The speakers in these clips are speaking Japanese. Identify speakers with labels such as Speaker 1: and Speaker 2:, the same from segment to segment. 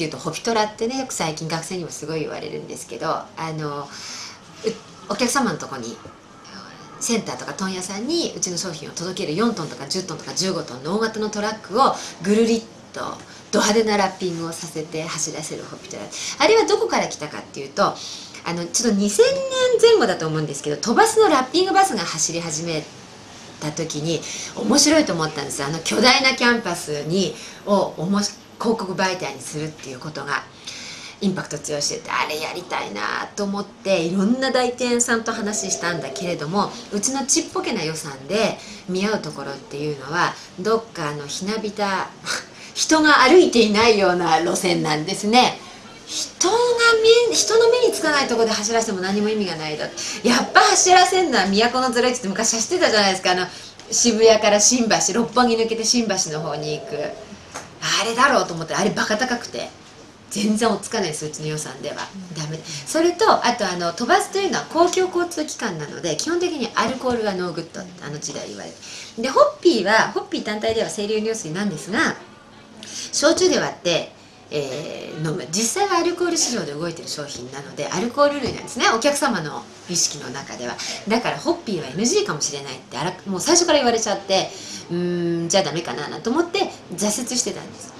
Speaker 1: っていうとホピトラってねよく最近学生にもすごい言われるんですけどあのお客様のとこにセンターとか問屋さんにうちの商品を届ける4トンとか10トンとか15トンの大型のトラックをぐるりっとド派手なラッピングをさせて走らせるホピトラ。あれはどこから来たかっていうとあのちょっと2000年前後だと思うんですけど飛ばすのラッピングバスが走り始めた時に面白いと思ったんです。あの巨大なキャンパスにをおもし広告媒体にするっていうことがインパクト強しててあれやりたいなと思っていろんな代店さんと話したんだけれどもうちのちっぽけな予算で見合うところっていうのはどっかのひなびた 人が歩いていないような路線なんですね。人が目人の目につかないとこで走らせても何も意味がないだやっぱ走らせるのは都のズレって昔走ってたじゃないですか。あの渋谷から新橋六本木抜けて新橋の方に行く。れだろうと思ってあれバカ高くて全然追っつかないですうちの予算では、ダメ。それとあとあの飛ばすというのは公共交通機関なので基本的にアルコールはノーグッドってあの時代言われて。でホッピーはホッピー単体では清涼飲料水なんですが焼酎で割ってえー、飲む。実際はアルコール市場で動いてる商品なのでアルコール類なんですね。お客様の意識の中では。だからホッピーは NG かもしれないってあらもう最初から言われちゃってうーんじゃあダメかななと思って挫折してたんです。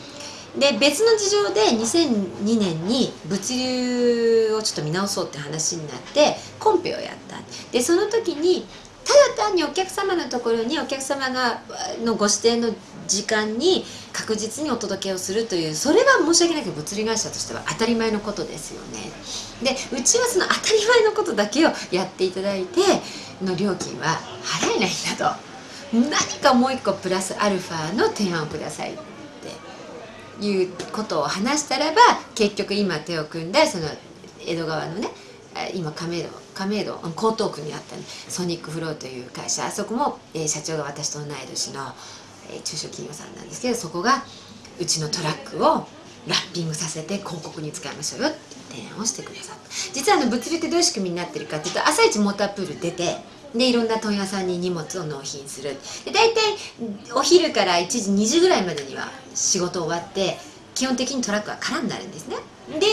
Speaker 1: で別の事情で2002年に物流をちょっと見直そうって話になってコンペをやった。でその時にただ単にお客様のところにお客様がのご指定の時間に確実にお届けをするというそれは申し訳ないけど物理会社としては当たり前のことですよね。でうちはその当たり前のことだけをやっていただいての料金は払えないんだと。何かもう一個プラスアルファの提案をくださいっていうことを話したらば結局今手を組んだその江戸川のね今亀戸亀戸江東区にあった、ね、ソニックフローという会社あそこも、えー、社長が私と同い年の、え、中小企業さんなんですけどそこがうちのトラックをラッピングさせて広告に使いましょうよって提案をしてくださった実はあの物流ってどういう仕組みになってるかっていうと朝一モータープール出てでいろんな問屋さんに荷物を納品する。で大体お昼から1時2時ぐらいまでには仕事終わって基本的にトラックは空になるんですね。で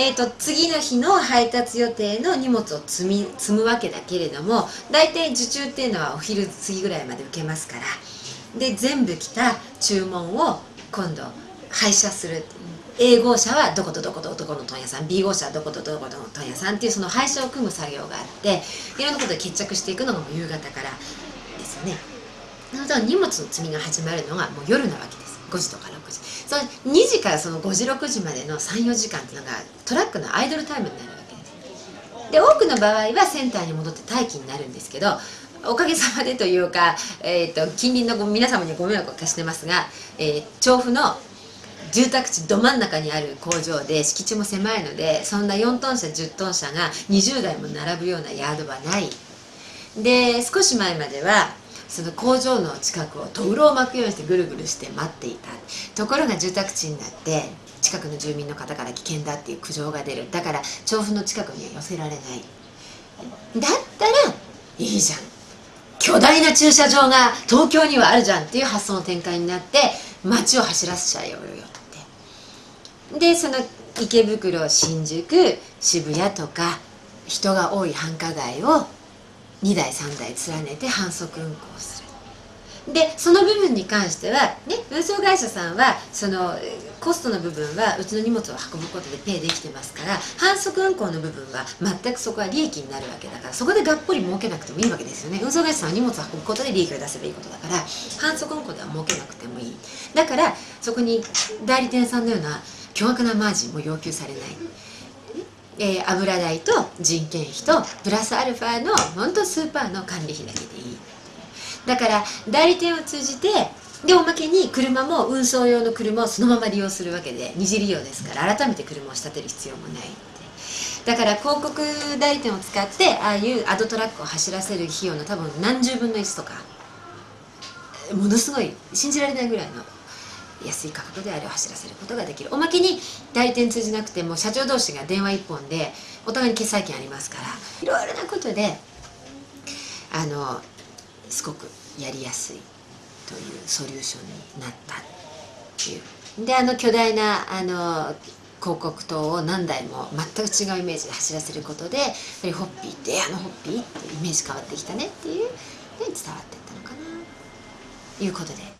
Speaker 1: えーと、次の日の配達予定の荷物を積み積むわけだけれども大体受注っていうのはお昼過ぎぐらいまで受けますからで全部来た注文を今度配車する。A 号車はどことどことどこの問屋さん。B 号車はどことどことの問屋さんっていうその配車を組む作業があっていろんなことで決着していくのがもう夕方からですよね。なので荷物の積みが始まるのがもう夜なわけです。5時とか6時。その2時からその5時6時までの34時間っていうのがトラックのアイドルタイムになるわけです。で多くの場合はセンターに戻って待機になるんですけどおかげさまでというか、えーと、近隣の皆様にご迷惑をかしてますが、えー、調布の住宅地ど真ん中にある工場で敷地も狭いのでそんな4トン車10トン車が20台も並ぶようなヤードはない。で少し前まではその工場の近くを灯籠を巻くようにしてぐるぐるして待っていた。ところが住宅地になって近くの住民の方から危険だっていう苦情が出る。だから調布の近くには寄せられない。だったらいいじゃん。巨大な駐車場が東京にはあるじゃんっていう発想の展開になって街を走らせちゃうよって。でその池袋新宿渋谷とか人が多い繁華街を2台3台連ねて反則運行する。でその部分に関しては、ね、運送会社さんはそのコストの部分はうちの荷物を運ぶことでペイできてますから反則運行の部分は全くそこは利益になるわけだからそこでがっぽり儲けなくてもいいわけですよね。運送会社さんは荷物を運ぶことで利益を出せばいいことだから反則運行では儲けなくてもいい。だからそこに代理店さんのような巨額なマージンも要求されない。えー、油代と人件費とプラスアルファの本当スーパーの管理費だけでだから代理店を通じてでおまけに車も運送用の車をそのまま利用するわけで二次利用ですから改めて車を仕立てる必要もないだから広告代理店を使ってああいうアドトラックを走らせる費用の多分何十分の1とかものすごい信じられないぐらいの安い価格であれを走らせることができる。おまけに代理店通じなくても社長同士が電話一本でお互いに決済権ありますからいろいろなことであのすごくやりやすいというソリューションになったっていう。であの巨大なあの広告塔を何台も全く違うイメージで走らせることでやっぱりホッピーってあのホッピーってイメージ変わってきたねっていうで伝わっていったのかな。ということで